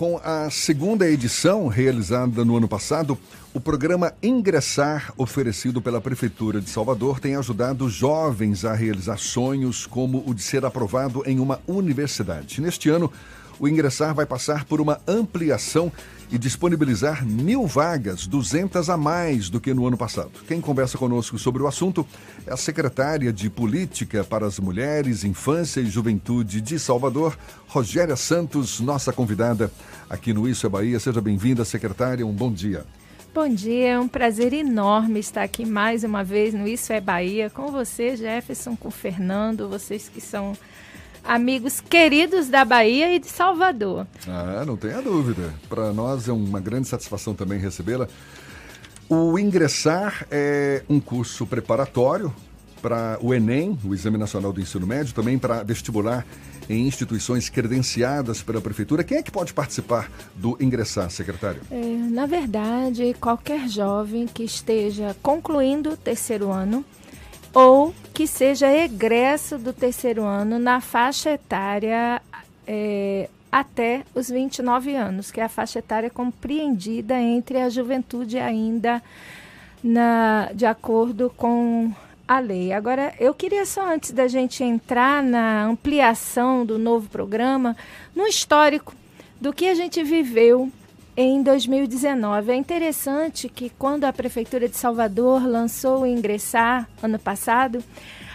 Com a segunda edição, realizada no ano passado, o programa Ingressar, oferecido pela Prefeitura de Salvador, tem ajudado jovens a realizar sonhos como o de ser aprovado em uma universidade. Neste ano, o Ingressar vai passar por uma ampliação e disponibilizar mil vagas, 200 a mais do que no ano passado. Quem conversa conosco sobre o assunto é a secretária de Política para as Mulheres, Infância e Juventude de Salvador, Rogéria Santos, nossa convidada aqui no Isso é Bahia. Seja bem-vinda, secretária. Um bom dia. Bom dia, é um prazer enorme estar aqui mais uma vez no Isso é Bahia com você, Jefferson, com o Fernando, vocês que são amigos queridos da Bahia e de Salvador. Ah, não tenha dúvida. Para nós é uma grande satisfação também recebê-la. O Ingressar é um curso preparatório para o Enem, o Exame Nacional do Ensino Médio, também para vestibular em instituições credenciadas pela Prefeitura. Quem é que pode participar do Ingressar, secretário? É, na verdade, qualquer jovem que esteja concluindo o terceiro ano ou que seja egresso do terceiro ano na faixa etária é, até os 29 anos, que é a faixa etária compreendida entre a juventude ainda na, de acordo com a lei. Agora, eu queria só antes da gente entrar na ampliação do novo programa, no histórico do que a gente viveu em 2019. É interessante que quando a Prefeitura de Salvador lançou o Ingressar ano passado,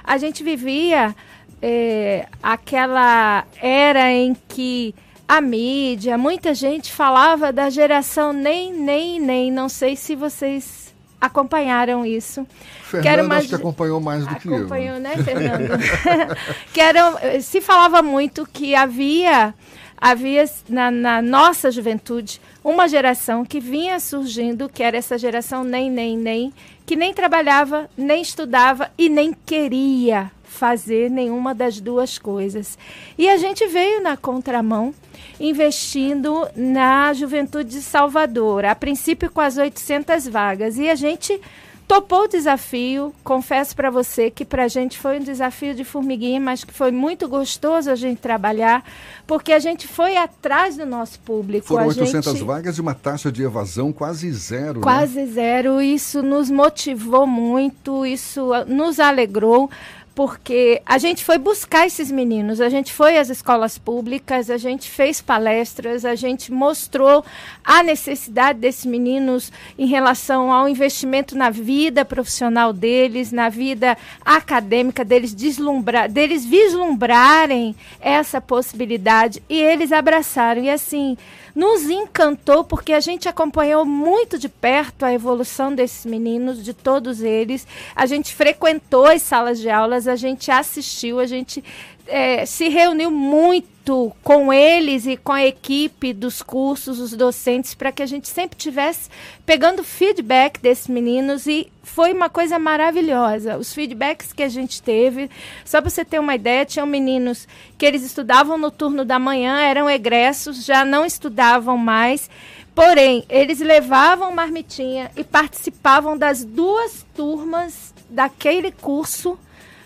a gente vivia é, aquela era em que a mídia, muita gente falava da geração nem, nem, nem. Não sei se vocês acompanharam isso. Fernando acho que acompanhou mais do que eu. Acompanhou, né, Fernando? que era, se falava muito que havia havia na, na, nossa juventude uma geração que vinha surgindo, que era essa geração nem, nem, nem, que nem trabalhava, nem estudava e nem queria fazer nenhuma das duas coisas. E a gente veio na contramão, investindo na juventude de Salvador, a princípio com as 800 vagas. E a gente topou o desafio. Confesso para você que para a gente foi um desafio de formiguinha, mas que foi muito gostoso a gente trabalhar, porque a gente foi atrás do nosso público. Foram a 800 gente... vagas e uma taxa de evasão quase zero. Quase né? zero. Isso nos motivou muito, isso nos alegrou porque a gente foi buscar esses meninos, a gente foi às escolas públicas, a gente fez palestras, a gente mostrou a necessidade desses meninos em relação ao investimento na vida profissional deles, na vida acadêmica deles, deslumbrar, deles vislumbrarem essa possibilidade e eles abraçaram. E assim nos encantou porque a gente acompanhou muito de perto a evolução desses meninos, de todos eles. A gente frequentou as salas de aulas, a gente assistiu, a gente é, se reuniu muito com eles e com a equipe dos cursos, os docentes, para que a gente sempre tivesse pegando feedback desses meninos e foi uma coisa maravilhosa. Os feedbacks que a gente teve, só para você ter uma ideia, tinham meninos que eles estudavam no turno da manhã, eram egressos, já não estudavam mais. Porém, eles levavam marmitinha e participavam das duas turmas daquele curso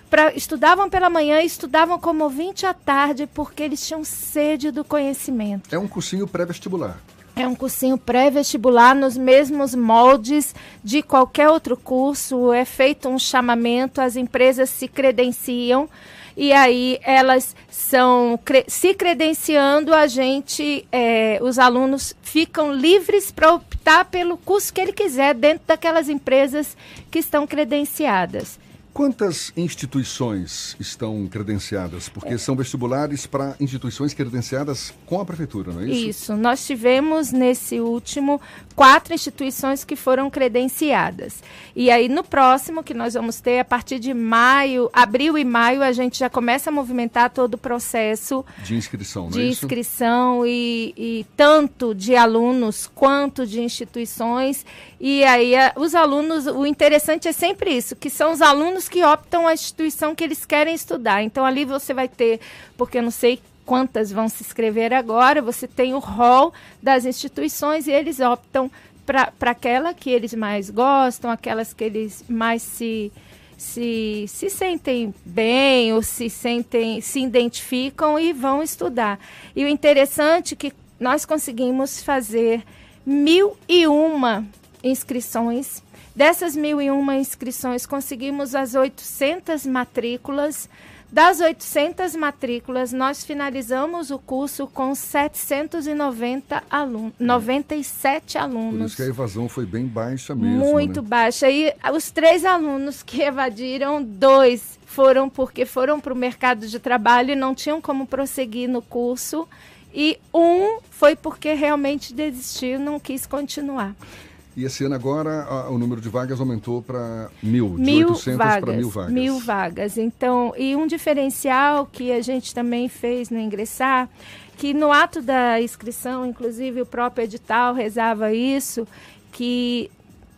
pra, estudavam pela manhã e estudavam como ouvinte à tarde porque eles tinham sede do conhecimento. É um cursinho pré-vestibular. É um cursinho pré-vestibular nos mesmos moldes de qualquer outro curso. É feito um chamamento, as empresas se credenciam e aí elas são se credenciando, a gente, é, os alunos ficam livres para optar pelo curso que ele quiser dentro daquelas empresas que estão credenciadas. Quantas instituições estão credenciadas? Porque são vestibulares para instituições credenciadas com a prefeitura, não é isso? Isso. Nós tivemos nesse último quatro instituições que foram credenciadas. E aí no próximo que nós vamos ter a partir de maio, abril e maio, a gente já começa a movimentar todo o processo de inscrição, não de é inscrição e, e tanto de alunos quanto de instituições. E aí a, os alunos, o interessante é sempre isso, que são os alunos que optam a instituição que eles querem estudar. Então ali você vai ter, porque eu não sei quantas vão se inscrever agora, você tem o rol das instituições e eles optam para aquela que eles mais gostam, aquelas que eles mais se, se, se sentem bem ou se sentem, se identificam e vão estudar. E o interessante é que nós conseguimos fazer mil e uma inscrições. Dessas mil e uma inscrições, conseguimos as 800 matrículas. Das 800 matrículas, nós finalizamos o curso com 790 alunos, 97 alunos. Por isso que a evasão foi bem baixa mesmo. Muito né? baixa. E os três alunos que evadiram, dois foram porque foram para o mercado de trabalho e não tinham como prosseguir no curso. E um foi porque realmente desistiu, não quis continuar. E esse ano agora a, o número de vagas aumentou para mil, mil de 800 para mil vagas. Mil vagas. Então, e um diferencial que a gente também fez no ingressar, que no ato da inscrição, inclusive o próprio edital rezava isso, que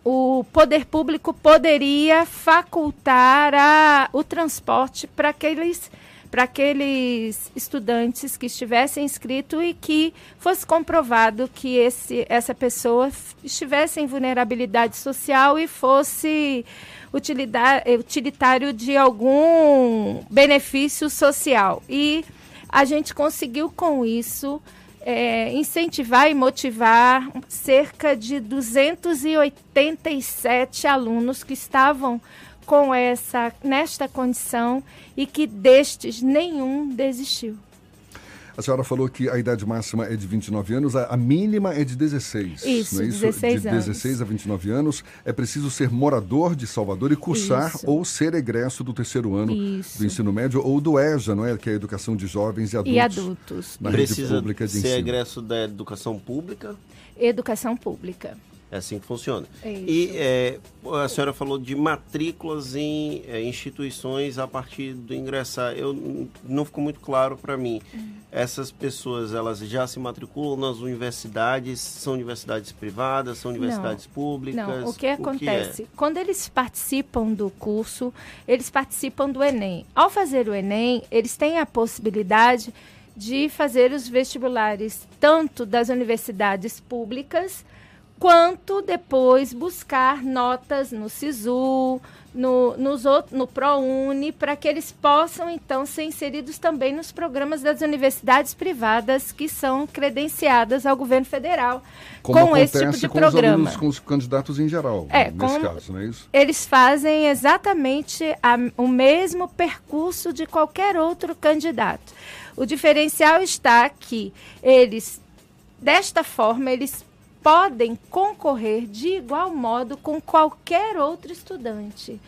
o poder público poderia facultar a, o transporte para aqueles para aqueles estudantes que estivessem inscritos e que fosse comprovado que esse, essa pessoa estivesse em vulnerabilidade social e fosse utilitário de algum benefício social. E a gente conseguiu com isso é, incentivar e motivar cerca de 287 alunos que estavam com essa nesta condição e que destes nenhum desistiu. A senhora falou que a idade máxima é de 29 anos, a, mínima é de 16. Isso, não é isso? 16 de 16 a 29 anos. É preciso ser morador de Salvador e cursar isso. ou ser egresso do terceiro ano isso. do ensino médio ou do EJA, não é? Que é a educação de jovens e adultos. E adultos. Na Precisa rede pública de ser ensino. egresso da educação pública? Educação pública. É assim que funciona. É e é, a senhora falou de matrículas em é, instituições a partir do ingressar. Eu não ficou muito claro para mim. Uhum. Essas pessoas elas já se matriculam nas universidades? São universidades privadas? São universidades não, públicas? Não. O que acontece? Que é? Quando eles participam do curso, eles participam do Enem. Ao fazer o Enem, eles têm a possibilidade de fazer os vestibulares tanto das universidades públicas quanto depois buscar notas no SISU, no, nos outro, no ProUni, para que eles possam, então, ser inseridos também nos programas das universidades privadas que são credenciadas ao governo federal Como com esse tipo de com programa. Os alunos, com os candidatos em geral, é, nesse caso, não é isso? Eles fazem exatamente a, o mesmo percurso de qualquer outro candidato. O diferencial está que eles, desta forma, eles podem concorrer de igual modo com qualquer outro estudante.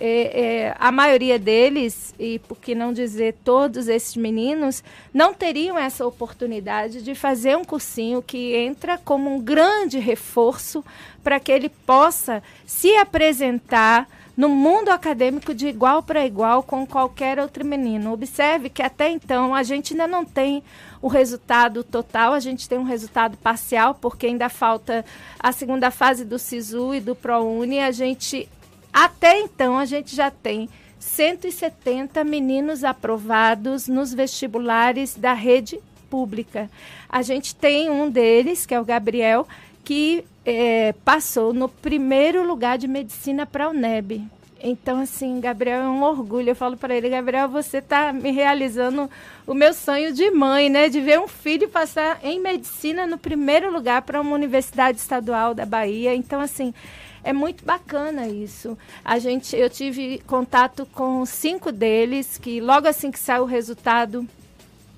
É, é, a maioria deles, e por que não dizer todos esses meninos, não teriam essa oportunidade de fazer um cursinho que entra como um grande reforço para que ele possa se apresentar no mundo acadêmico de igual para igual com qualquer outro menino. Observe que até então a gente ainda não tem o resultado total, a gente tem um resultado parcial, porque ainda falta a segunda fase do SISU e do ProUni. A gente, até então, a gente já tem 170 meninos aprovados nos vestibulares da rede pública. A gente tem um deles, que é o Gabriel, que é, passou no primeiro lugar de medicina para a UNEB. Então, assim, Gabriel é um orgulho. Eu falo para ele, Gabriel, você está me realizando o meu sonho de mãe, né? De ver um filho passar em medicina no primeiro lugar para uma universidade estadual da Bahia. Então, assim, é muito bacana isso. A gente, eu tive contato com cinco deles que logo assim que saiu o resultado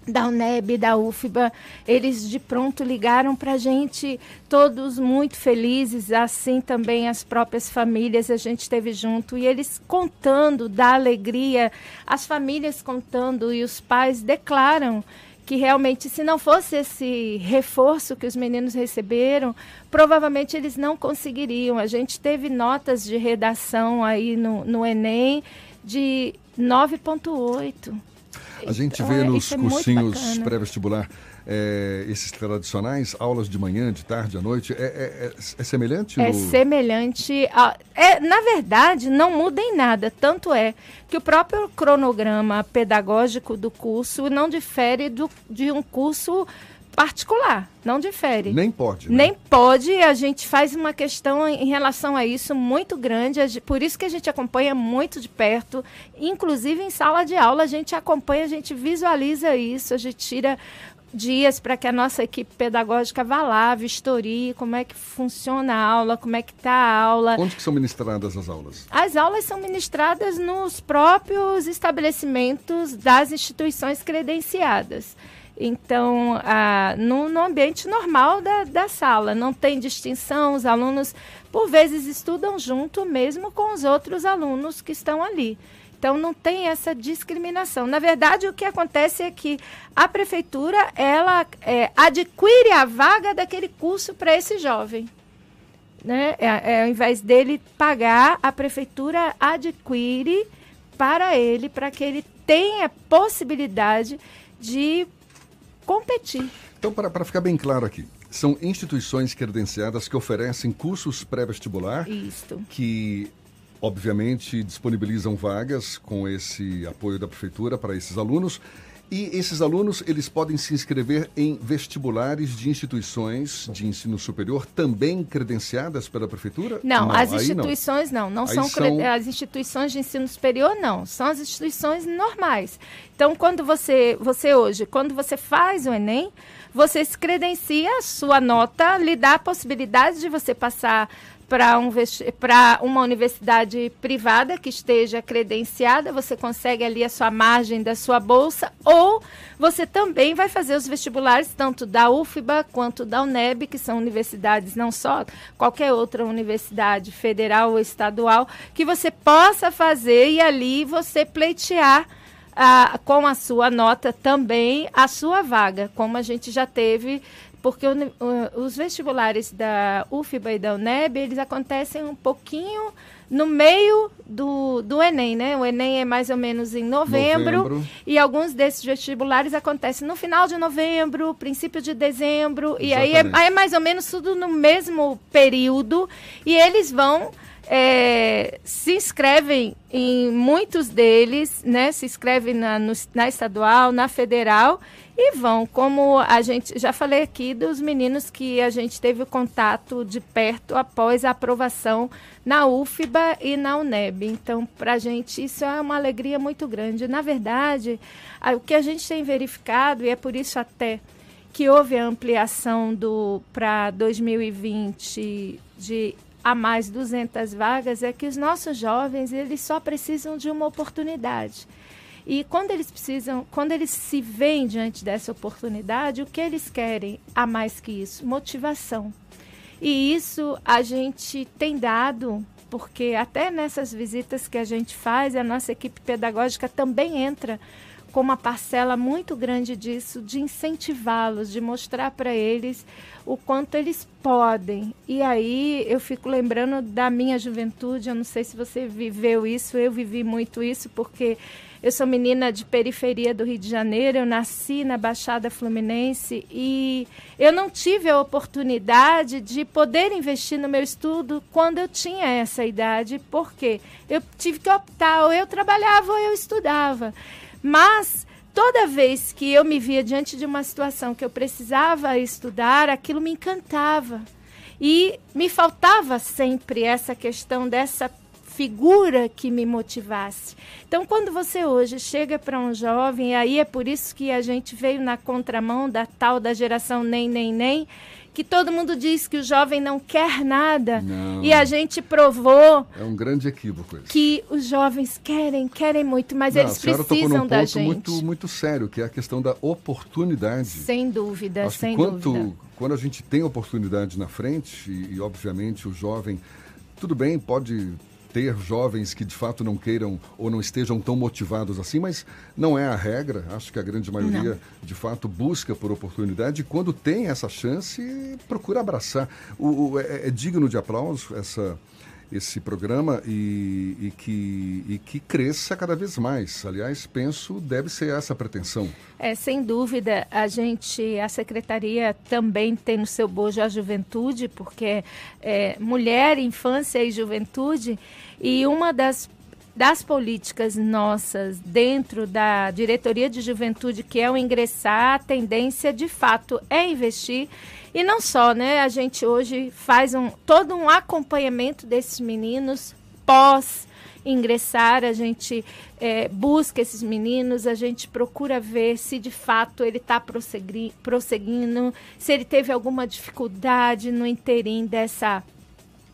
da UNEB, da UFBA, eles de pronto ligaram para a gente, todos muito felizes, assim também as próprias famílias, a gente esteve junto, e eles contando da alegria, as famílias contando e os pais declaram que realmente, se não fosse esse reforço que os meninos receberam, provavelmente eles não conseguiriam. A gente teve notas de redação aí no, no Enem de 9,8. A gente Então, vê é- nos é cursinhos pré-vestibular é, esses tradicionais, aulas de manhã, de tarde, à noite. É, é- é- é semelhante? É no- semelhante. A, é, na verdade, não muda em nada. Tanto é que o próprio cronograma pedagógico do curso não difere do, de um curso particular. Não difere. Nem pode. né? Nem pode, a gente faz uma questão em relação a isso muito grande, por isso que a gente acompanha muito de perto, inclusive em sala de aula a gente acompanha, a gente visualiza isso, a gente tira dias para que a nossa equipe pedagógica vá lá, vistorie como é que funciona a aula, como é que está a aula. Onde que são ministradas as aulas? As aulas são ministradas nos próprios estabelecimentos das instituições credenciadas. Então, ah, no, no, ambiente normal da, da sala, não tem distinção, os alunos, por vezes, estudam junto mesmo com os outros alunos que estão ali. Então não tem essa discriminação. Na verdade, o que acontece é que a prefeitura ela é, adquire a vaga daquele curso para esse jovem. Né? É, é, ao invés dele pagar, a prefeitura adquire para ele, para que ele tenha possibilidade de competir. Então, para ficar bem claro aqui, são instituições credenciadas que oferecem cursos pré-vestibular que obviamente disponibilizam vagas com esse apoio da prefeitura para esses alunos. E esses alunos, eles podem se inscrever em vestibulares de instituições de ensino superior também credenciadas pela prefeitura? Não, não as instituições não, não, não são, são, as instituições de ensino superior não, são as instituições normais. Então, quando você, você hoje, quando você faz o ENEM, você se credencia, a sua nota lhe dá a possibilidade de você passar para um, uma universidade privada que esteja credenciada, você consegue ali a sua margem da sua bolsa, ou você também vai fazer os vestibulares tanto da UFBA quanto da UNEB, que são universidades não só qualquer outra universidade federal ou estadual, que você possa fazer e ali você pleitear ah, com a sua nota também a sua vaga, como a gente já teve porque os vestibulares da UFBA e da UNEB, eles acontecem um pouquinho no meio do, do Enem, né? O Enem é mais ou menos em novembro, novembro. e alguns desses vestibulares acontecem no final de novembro, princípio de dezembro, Exatamente. e aí é, aí é mais ou menos tudo no mesmo período, e eles vão é, se inscrevem em muitos deles, né? Se inscrevem na, no, na estadual, na federal e vão, como a gente já falei aqui dos meninos que a gente teve contato de perto após a aprovação na UFBA e na UNEB. Então, para a gente isso é uma alegria muito grande. Na verdade, o que a gente tem verificado e é por isso até que houve a ampliação do para 2020 de a mais 200 vagas é que os nossos jovens eles só precisam de uma oportunidade. E quando eles precisam, quando eles se veem diante dessa oportunidade, o que eles querem a mais que isso? Motivação. E isso a gente tem dado, porque até nessas visitas que a gente faz, a nossa equipe pedagógica também entra com uma parcela muito grande disso, de incentivá-los, de mostrar para eles o quanto eles podem. E aí eu fico lembrando da minha juventude, eu não sei se você viveu isso, eu vivi muito isso, porque eu sou menina de periferia do Rio de Janeiro, eu nasci na Baixada Fluminense e eu não tive a oportunidade de poder investir no meu estudo quando eu tinha essa idade, porque eu tive que optar, ou eu trabalhava ou eu estudava. Mas toda vez que eu me via diante de uma situação que eu precisava estudar, aquilo me encantava. E me faltava sempre essa questão dessa figura que me motivasse. Então, quando você hoje chega para um jovem, aí é por isso que a gente veio na contramão da tal da geração nem, nem, nem, que todo mundo diz que o jovem não quer nada. Não. E a gente provou. É um grande equívoco isso. Que os jovens querem, querem muito, mas não, eles precisam da gente. Muito, muito sério, que é a questão da oportunidade. Sem dúvida, Acho sem quanto, dúvida. Quando a gente tem oportunidade na frente, e, e obviamente o jovem, tudo bem, pode ter jovens que de fato não queiram ou não estejam tão motivados assim, mas não é a regra. Acho que a grande maioria, não. de fato, busca por oportunidade e quando tem essa chance, procura abraçar. O, o é, é digno de aplauso essa esse programa e, e, que, e que cresça cada vez mais. Aliás, penso deve ser essa a pretensão. É, sem dúvida, a gente, a secretaria também tem no seu bojo a juventude, porque é mulher, infância e juventude, e uma das das políticas nossas dentro da diretoria de juventude, que é o ingressar, a tendência de fato é investir e não só, né? A gente hoje faz um, todo um acompanhamento desses meninos pós ingressar, a gente é, busca esses meninos, a gente procura ver se de fato ele está prosseguindo, se ele teve alguma dificuldade no interim dessa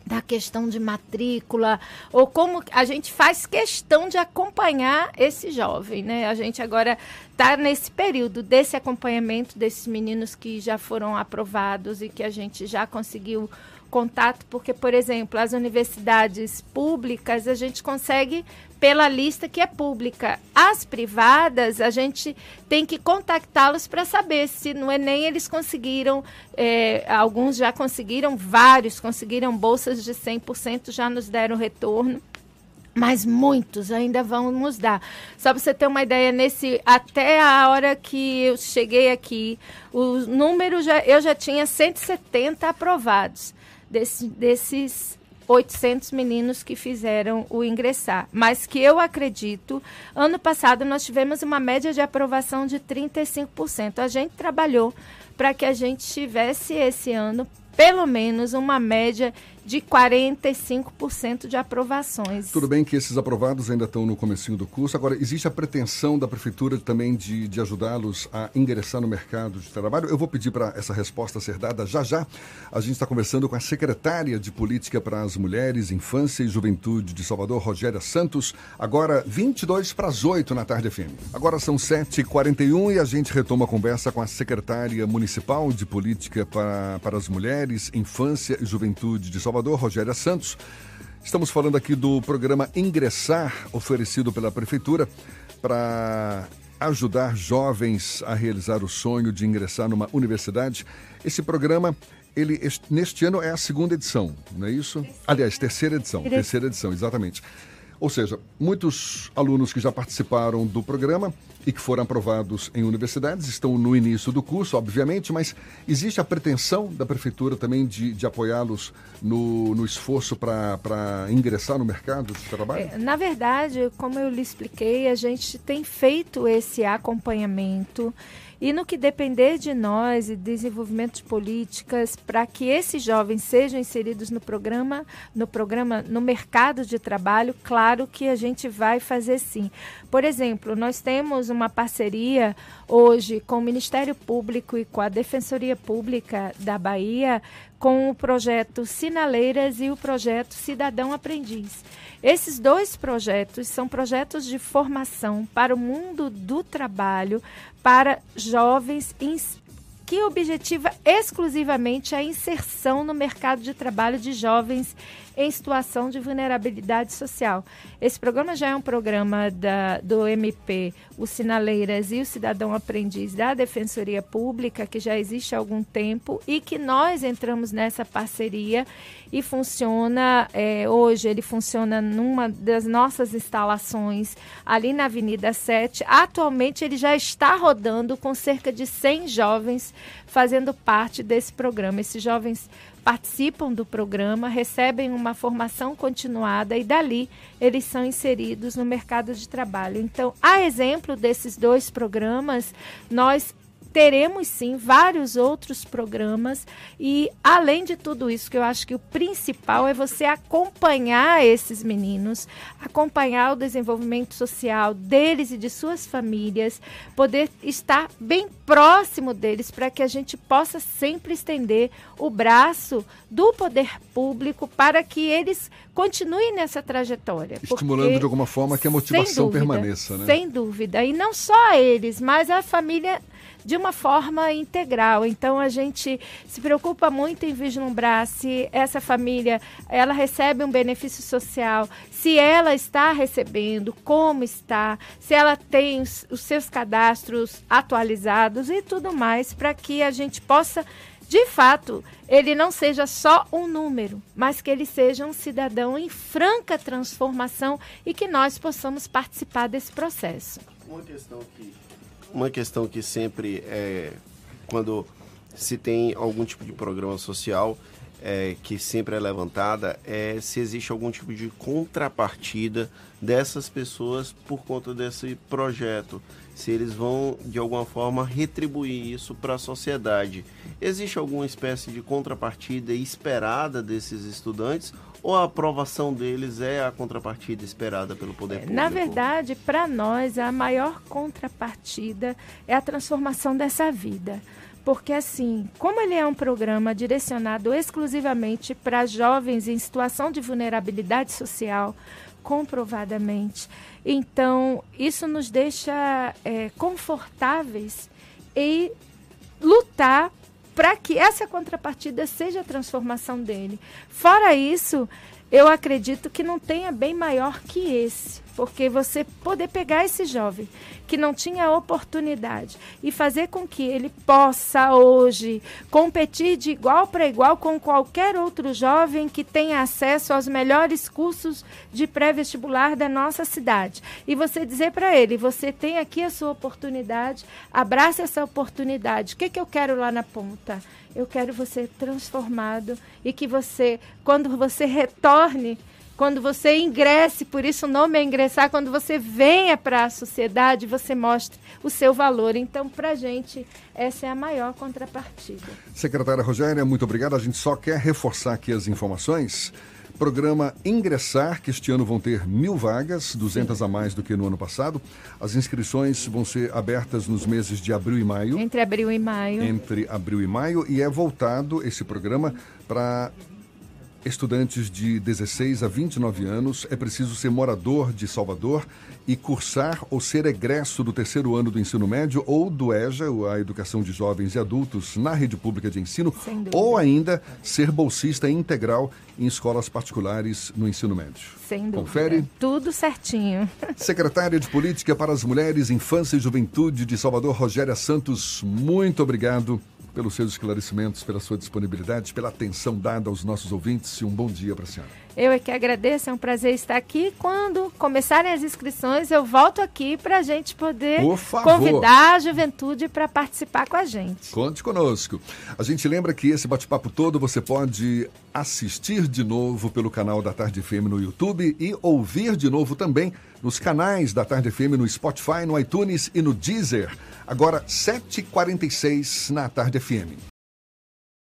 da questão de matrícula, ou como a gente faz questão de acompanhar esse jovem, né? A gente agora está nesse período desse acompanhamento desses meninos que já foram aprovados e que a gente já conseguiu contato, porque, por exemplo, as universidades públicas a gente consegue pela lista que é pública. As privadas, a gente tem que contactá-los para saber se no Enem eles conseguiram, é, alguns já conseguiram, vários conseguiram bolsas de 100%, já nos deram retorno mas muitos ainda vão nos dar. Só para você ter uma ideia, nesse até a hora que eu cheguei aqui, o número já eu já tinha 170 aprovados desse, desses 800 meninos que fizeram o ingressar. Mas que eu acredito, ano passado nós tivemos uma média de aprovação de 35%. A gente trabalhou para que a gente tivesse esse ano pelo menos uma média de 45% de aprovações. Tudo bem que esses aprovados ainda estão no comecinho do curso. Agora, existe a pretensão da prefeitura também de, de ajudá-los a ingressar no mercado de trabalho? Eu vou pedir para essa resposta ser dada já já. A gente está conversando com a secretária de Política para as Mulheres, Infância e Juventude de Salvador, Rogéria Santos. Agora, 22 para as 8 na tarde FM. Agora são 7h41 e a gente retoma a conversa com a secretária municipal de Política para, para as Mulheres, Infância e Juventude de Salvador. Salvador, Rogéria Santos. Estamos falando aqui do programa Ingressar, oferecido pela Prefeitura para ajudar jovens a realizar o sonho de ingressar numa universidade. Esse programa, ele neste ano é a segunda edição, não é isso? Aliás, terceira edição, terceira edição, exatamente. Ou seja, muitos alunos que já participaram do programa e que foram aprovados em universidades estão no início do curso, obviamente, mas existe a pretensão da prefeitura também de, de apoiá-los no, no esforço para ingressar no mercado de trabalho? É, na verdade, como eu lhe expliquei, a gente tem feito esse acompanhamento. E no que depender de nós e desenvolvimento de políticas para que esses jovens sejam inseridos no programa, no programa, no mercado de trabalho, claro que a gente vai fazer sim. Por exemplo, nós temos uma parceria hoje com o Ministério Público e com a Defensoria Pública da Bahia com o projeto Sinaleiras e o projeto Cidadão Aprendiz. Esses dois projetos são projetos de formação para o mundo do trabalho, para jovens que objetiva exclusivamente a inserção no mercado de trabalho de jovens em situação de vulnerabilidade social. Esse programa já é um programa da, do MP, o Sinaleiras e o Cidadão Aprendiz da Defensoria Pública, que já existe há algum tempo e que nós entramos nessa parceria e funciona, é, hoje ele funciona numa das nossas instalações ali na Avenida 7. Atualmente ele já está rodando com cerca de 100 jovens fazendo parte desse programa. Esses jovens participam do programa, recebem uma formação continuada e dali eles são inseridos no mercado de trabalho. Então, a exemplo desses dois programas, nós teremos sim vários outros programas e além de tudo isso, que eu acho que o principal é você acompanhar esses meninos, acompanhar o desenvolvimento social deles e de suas famílias, poder estar bem próximo deles para que a gente possa sempre estender o braço do poder público para que eles continuem nessa trajetória. Estimulando porque, de alguma forma que a motivação dúvida, permaneça, né? Sem dúvida. E não só eles, mas a família de uma forma integral. Então a gente se preocupa muito em vislumbrar se essa família ela recebe um benefício social, se ela está recebendo, como está, se ela tem os, seus cadastros atualizados e tudo mais para que a gente possa de fato, ele não seja só um número, mas que ele seja um cidadão em franca transformação e que nós possamos participar desse processo. Uma questão que uma questão que sempre é quando se tem algum tipo de programa social é, que sempre é levantada é se existe algum tipo de contrapartida dessas pessoas por conta desse projeto. Se eles vão, de alguma forma, retribuir isso para a sociedade. Existe alguma espécie de contrapartida esperada desses estudantes ou a aprovação deles é a contrapartida esperada pelo poder público? Na verdade, para nós, a maior contrapartida é a transformação dessa vida. Porque, assim, como ele é um programa direcionado exclusivamente para jovens em situação de vulnerabilidade social, comprovadamente, então isso nos deixa é, confortáveis e lutar para que essa contrapartida seja a transformação dele. Fora isso, eu acredito que não tenha bem maior que esse, porque você poder pegar esse jovem que não tinha oportunidade e fazer com que ele possa hoje competir de igual para igual com qualquer outro jovem que tenha acesso aos melhores cursos de pré-vestibular da nossa cidade. E você dizer para ele: você tem aqui a sua oportunidade, abrace essa oportunidade. O que, que eu quero lá na ponta? Eu quero você transformado e que você, quando você retorne, quando você ingresse, por isso o nome é ingressar, quando você venha para a sociedade, você mostre o seu valor. Então, para a gente, essa é a maior contrapartida. Secretária Rogéria, muito obrigada. A gente só quer reforçar aqui as informações. Programa Ingressar, que este ano vão ter mil vagas, 200 Sim. a mais do que no ano passado. As inscrições vão ser abertas nos meses de abril e maio. Entre abril e maio. Entre abril e maio. E é voltado esse programa para estudantes de 16 a 29 anos, é preciso ser morador de Salvador e cursar ou ser egresso do terceiro ano do ensino médio ou do EJA, a Educação de Jovens e Adultos, na rede pública de ensino, ou ainda ser bolsista integral em escolas particulares no ensino médio. Sem dúvida. Confere? Tudo certinho. Secretária de Política para as Mulheres, Infância e Juventude de Salvador, Rogéria Santos, muito obrigado pelos seus esclarecimentos, pela sua disponibilidade, pela atenção dada aos nossos ouvintes e um bom dia para a senhora. Eu é que agradeço, é um prazer estar aqui. Quando começarem as inscrições, eu volto aqui para a gente poder convidar a juventude para participar com a gente. Conte conosco. A gente lembra que esse bate-papo todo você pode assistir de novo pelo canal da Tarde FM no YouTube e ouvir de novo também nos canais da Tarde FM no Spotify, no iTunes e no Deezer. Agora, 7h46 na Tarde FM.